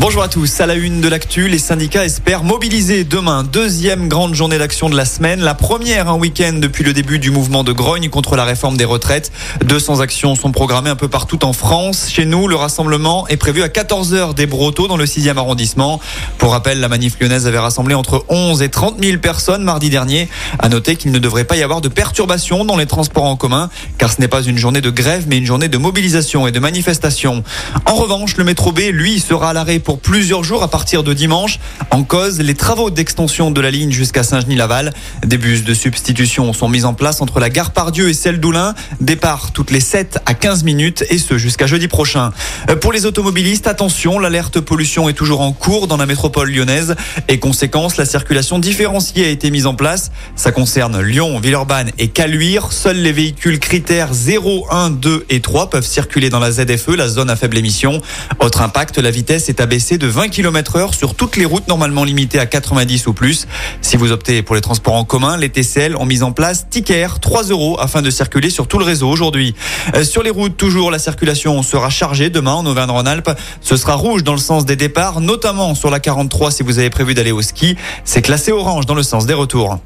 Bonjour à tous. À la une de l'actu, les syndicats espèrent mobiliser demain. Deuxième grande journée d'action de la semaine. La première un week-end depuis le début du mouvement de grogne contre la réforme des retraites. 200 actions sont programmées un peu partout en France. Chez nous, le rassemblement est prévu à 14h des Brotteaux dans le 6e arrondissement. Pour rappel, la manif lyonnaise avait rassemblé entre 11 et 30 000 personnes mardi dernier. À noter qu'il ne devrait pas y avoir de perturbations dans les transports en commun car ce n'est pas une journée de grève mais une journée de mobilisation et de manifestation. En revanche, le métro B, lui, sera à l'arrêt pour plusieurs jours à partir de dimanche. En cause, les travaux d'extension de la ligne jusqu'à Saint-Genis-Laval. Des bus de substitution sont mis en place entre la gare Pardieu et celle d'Oulin. Départ toutes les 7 à 15 minutes et ce jusqu'à jeudi prochain. Euh, pour les automobilistes, attention, l'alerte pollution est toujours en cours dans la métropole lyonnaise et conséquence, la circulation différenciée a été mise en place. Ça concerne Lyon, Villeurbanne et Caluire. Seuls les véhicules critères 0, 1, 2 et 3 peuvent circuler dans la ZFE, la zone à faible émission. Autre impact, la vitesse est abaissée de 20 km heure sur toutes les routes normalement limitées à 90 ou plus. Si vous optez pour les transports en commun, les TCL ont mis en place Ticker 3 euros afin de circuler sur tout le réseau aujourd'hui. Euh, sur les routes, toujours la circulation sera chargée demain en Auvergne-Rhône-Alpes. Ce sera rouge dans le sens des départs, notamment sur la 43 si vous avez prévu d'aller au ski. C'est classé orange dans le sens des retours.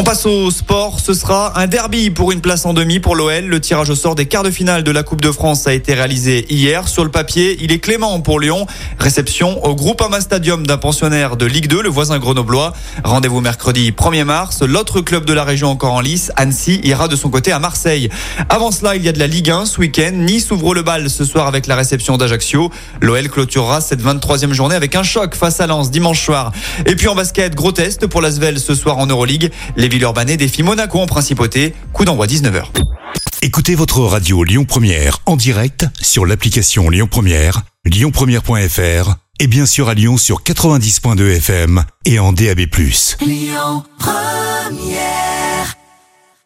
On passe au sport. Ce sera un derby pour une place en demi pour l'OL. Le tirage au sort des quarts de finale de la Coupe de France a été réalisé hier. Sur le papier, il est clément pour Lyon. Réception au Groupama Stadium d'un pensionnaire de Ligue 2, le voisin grenoblois. Rendez-vous mercredi 1er mars. L'autre club de la région encore en lice, Annecy, ira de son côté à Marseille. Avant cela, il y a de la Ligue 1 ce week-end. Nice ouvre le bal ce soir avec la réception d'Ajaccio. L'OL clôturera cette 23e journée avec un choc face à Lens dimanche soir. Et puis en basket, gros test pour l'Asvel ce soir en Euroleague. Villeurbanais défient Monaco en principauté. Coup d'envoi 19h. Écoutez votre radio Lyon Première en direct sur l'application Lyon Première, lyonpremière.fr et bien sûr à Lyon sur 90.2 FM et en DAB+. Lyon Première